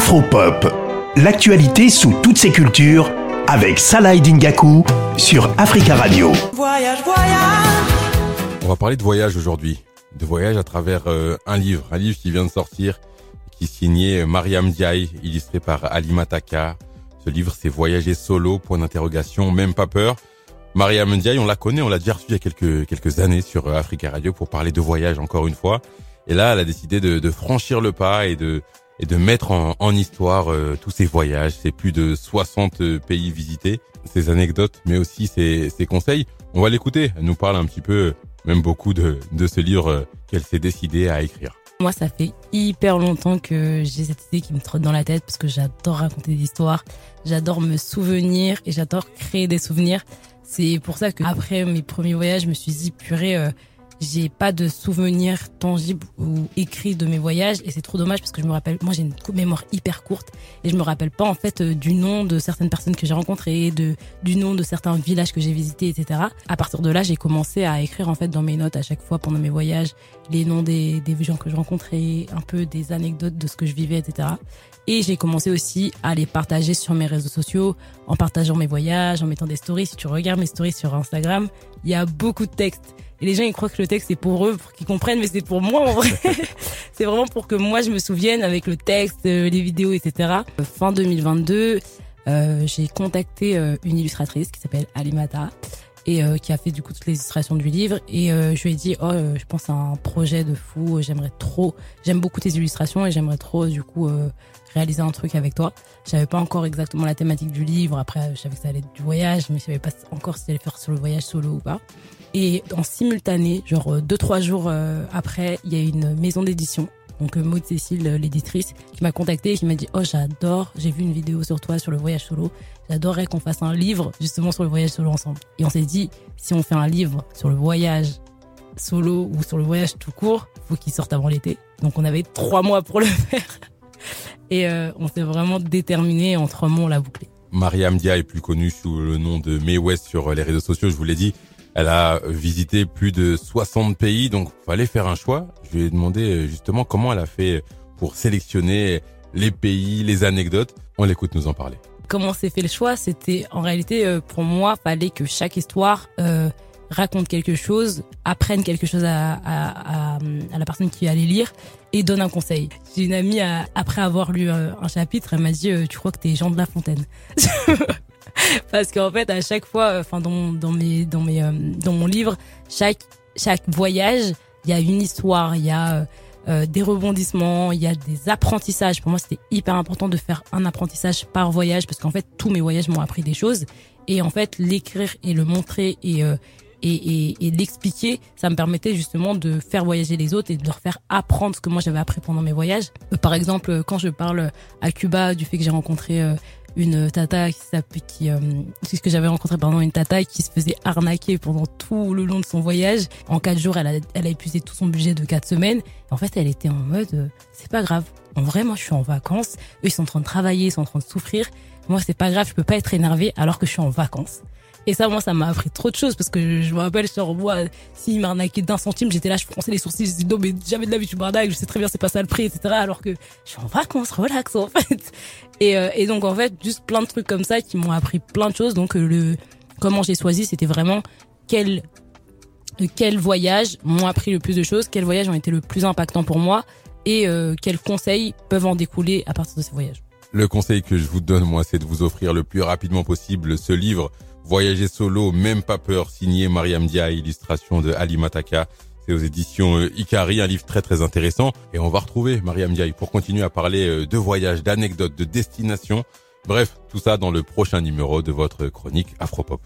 Afropop, l'actualité sous toutes ses cultures avec Salah Dingaku sur Africa Radio. Voyage, voyage. On va parler de voyage aujourd'hui, de voyage à travers euh, un livre, un livre qui vient de sortir, qui est signé Mariam Diaye, illustré par Ali Mataka. Ce livre, c'est Voyager solo, point d'interrogation, même pas peur. Mariam Ndiaye, on la connaît, on l'a déjà reçue il y a quelques, quelques années sur euh, Africa Radio pour parler de voyage encore une fois. Et là, elle a décidé de, de franchir le pas et de, et de mettre en, en histoire euh, tous ces voyages, ces plus de 60 euh, pays visités, ces anecdotes, mais aussi ces, conseils. On va l'écouter. Elle nous parle un petit peu, même beaucoup de, de ce livre euh, qu'elle s'est décidée à écrire. Moi, ça fait hyper longtemps que j'ai cette idée qui me trotte dans la tête parce que j'adore raconter des histoires, j'adore me souvenir et j'adore créer des souvenirs. C'est pour ça que après mes premiers voyages, je me suis dit purée, euh, j'ai pas de souvenirs tangibles ou écrits de mes voyages et c'est trop dommage parce que je me rappelle moi j'ai une mémoire hyper courte et je me rappelle pas en fait euh, du nom de certaines personnes que j'ai rencontrées de du nom de certains villages que j'ai visités etc à partir de là j'ai commencé à écrire en fait dans mes notes à chaque fois pendant mes voyages les noms des, des gens que je rencontrais un peu des anecdotes de ce que je vivais etc et j'ai commencé aussi à les partager sur mes réseaux sociaux en partageant mes voyages en mettant des stories. Si tu regardes mes stories sur Instagram il y a beaucoup de textes et les gens, ils croient que le texte, c'est pour eux, pour qu'ils comprennent, mais c'est pour moi, en vrai. c'est vraiment pour que moi, je me souvienne avec le texte, euh, les vidéos, etc. Fin 2022, euh, j'ai contacté euh, une illustratrice qui s'appelle Alimata et euh, qui a fait du coup toutes les illustrations du livre. Et euh, je lui ai dit oh je pense à un projet de fou j'aimerais trop j'aime beaucoup tes illustrations et j'aimerais trop du coup réaliser un truc avec toi. Je savais pas encore exactement la thématique du livre. Après je savais que ça allait être du voyage mais je savais pas encore si j'allais faire sur le voyage solo ou pas. Et en simultané, genre euh, deux trois jours euh, après, il y a une maison d'édition, donc euh, Maud Cécile, l'éditrice, qui m'a contacté et qui m'a dit oh j'adore, j'ai vu une vidéo sur toi sur le voyage solo, j'adorerais qu'on fasse un livre justement sur le voyage solo ensemble. Et on s'est dit si on fait un livre sur le voyage solo ou sur le voyage tout court, faut qu'il sorte avant l'été. Donc on avait trois mois pour le faire. Et on s'est vraiment déterminé en trois on l'a bouclé. Mariam Dia est plus connue sous le nom de May West sur les réseaux sociaux, je vous l'ai dit. Elle a visité plus de 60 pays, donc fallait faire un choix. Je lui ai demandé euh, justement comment elle a fait pour sélectionner les pays, les anecdotes. On l'écoute nous en parler. Comment s'est fait le choix? C'était en réalité euh, pour moi, fallait que chaque histoire euh, raconte quelque chose, apprenne quelque chose à, à, à, à, la personne qui allait lire et donne un conseil. J'ai une amie, après avoir lu un chapitre, elle m'a dit Tu crois que t'es Jean de La Fontaine ?» parce qu'en fait à chaque fois enfin dans dans mes dans mes euh, dans mon livre chaque chaque voyage il y a une histoire il y a euh, euh, des rebondissements, il y a des apprentissages. Pour moi, c'était hyper important de faire un apprentissage par voyage parce qu'en fait, tous mes voyages m'ont appris des choses. Et en fait, l'écrire et le montrer et, et, et, et l'expliquer, ça me permettait justement de faire voyager les autres et de leur faire apprendre ce que moi j'avais appris pendant mes voyages. par exemple, quand je parle à Cuba du fait que j'ai rencontré une tata qui qui euh, ce que j'avais rencontré pardon une tata qui se faisait arnaquer pendant tout le long de son voyage. En quatre jours elle a elle a épuisé tout son budget de quatre semaines. En fait elle était en mode euh, c'est pas grave. En vrai moi je suis en vacances. Eux ils sont en train de travailler ils sont en train de souffrir moi c'est pas grave je peux pas être énervée alors que je suis en vacances et ça, moi, ça m'a appris trop de choses parce que je me rappelle, sur moi, s'il m'arnaquait d'un centime, j'étais là, je fronçais les sourcils, je disais, non, mais jamais de la vie, tu m'arnaques, je sais très bien, c'est pas ça le prix, etc. Alors que je suis en vacances, relax, en fait. Et, euh, et donc, en fait, juste plein de trucs comme ça qui m'ont appris plein de choses. Donc, euh, le, comment j'ai choisi, c'était vraiment quel, quels voyages m'ont appris le plus de choses, quels voyages ont été le plus impactants pour moi et euh, quels conseils peuvent en découler à partir de ces voyages. Le conseil que je vous donne, moi, c'est de vous offrir le plus rapidement possible ce livre Voyager solo, même pas peur, signé Mariam Dia, illustration de Ali Mataka. C'est aux éditions euh, Ikari, un livre très très intéressant. Et on va retrouver Mariam Diaye pour continuer à parler euh, de voyages, d'anecdotes, de destinations. Bref, tout ça dans le prochain numéro de votre chronique Afropop.